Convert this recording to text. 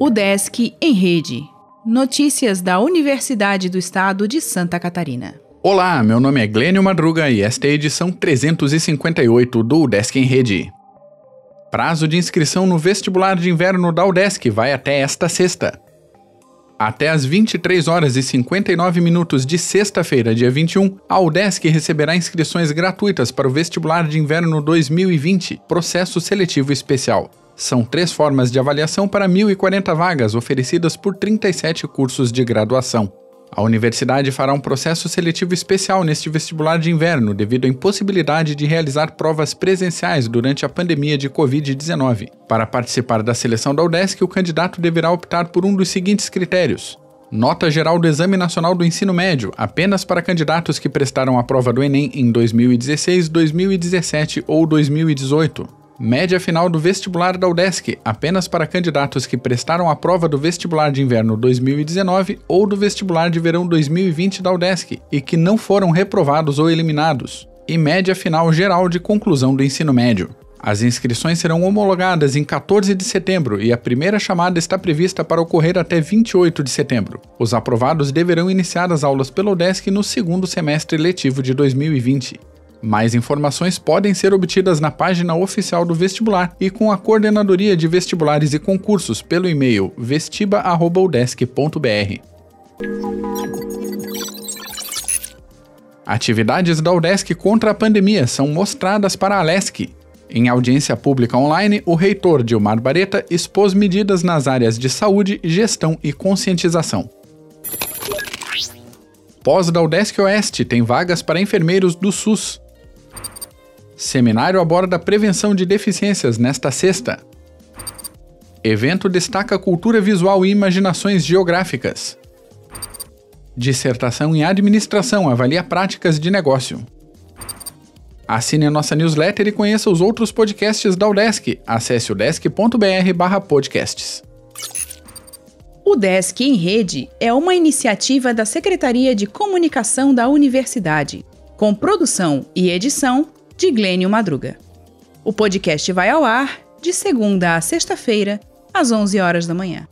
O Desk em Rede. Notícias da Universidade do Estado de Santa Catarina. Olá, meu nome é Glênio Madruga e esta é a edição 358 do Desk em Rede. Prazo de inscrição no vestibular de inverno da UDESC vai até esta sexta. Até às 23 horas e 59 minutos de sexta-feira, dia 21, a UDESC receberá inscrições gratuitas para o vestibular de inverno 2020, processo seletivo especial. São três formas de avaliação para 1.040 vagas oferecidas por 37 cursos de graduação. A universidade fará um processo seletivo especial neste vestibular de inverno devido à impossibilidade de realizar provas presenciais durante a pandemia de Covid-19. Para participar da seleção da UDESC, o candidato deverá optar por um dos seguintes critérios: Nota geral do Exame Nacional do Ensino Médio, apenas para candidatos que prestaram a prova do Enem em 2016, 2017 ou 2018. Média final do vestibular da UDESC, apenas para candidatos que prestaram a prova do vestibular de inverno 2019 ou do vestibular de verão 2020 da UDESC e que não foram reprovados ou eliminados. E média final geral de conclusão do ensino médio. As inscrições serão homologadas em 14 de setembro e a primeira chamada está prevista para ocorrer até 28 de setembro. Os aprovados deverão iniciar as aulas pelo UDESC no segundo semestre letivo de 2020. Mais informações podem ser obtidas na página oficial do vestibular e com a Coordenadoria de Vestibulares e Concursos pelo e-mail vestiba.udesc.br. Atividades da UDESC contra a pandemia são mostradas para a LESC. Em audiência pública online, o reitor Dilmar Bareta expôs medidas nas áreas de saúde, gestão e conscientização. Pós da UDESC Oeste tem vagas para enfermeiros do SUS. Seminário aborda prevenção de deficiências nesta sexta. Evento destaca cultura visual e imaginações geográficas. Dissertação em administração avalia práticas de negócio. Assine a nossa newsletter e conheça os outros podcasts da UDESC. Acesse udesc.br/podcasts. O Desk em Rede é uma iniciativa da Secretaria de Comunicação da Universidade, com produção e edição de Glênio Madruga. O podcast vai ao ar de segunda a sexta-feira, às 11 horas da manhã.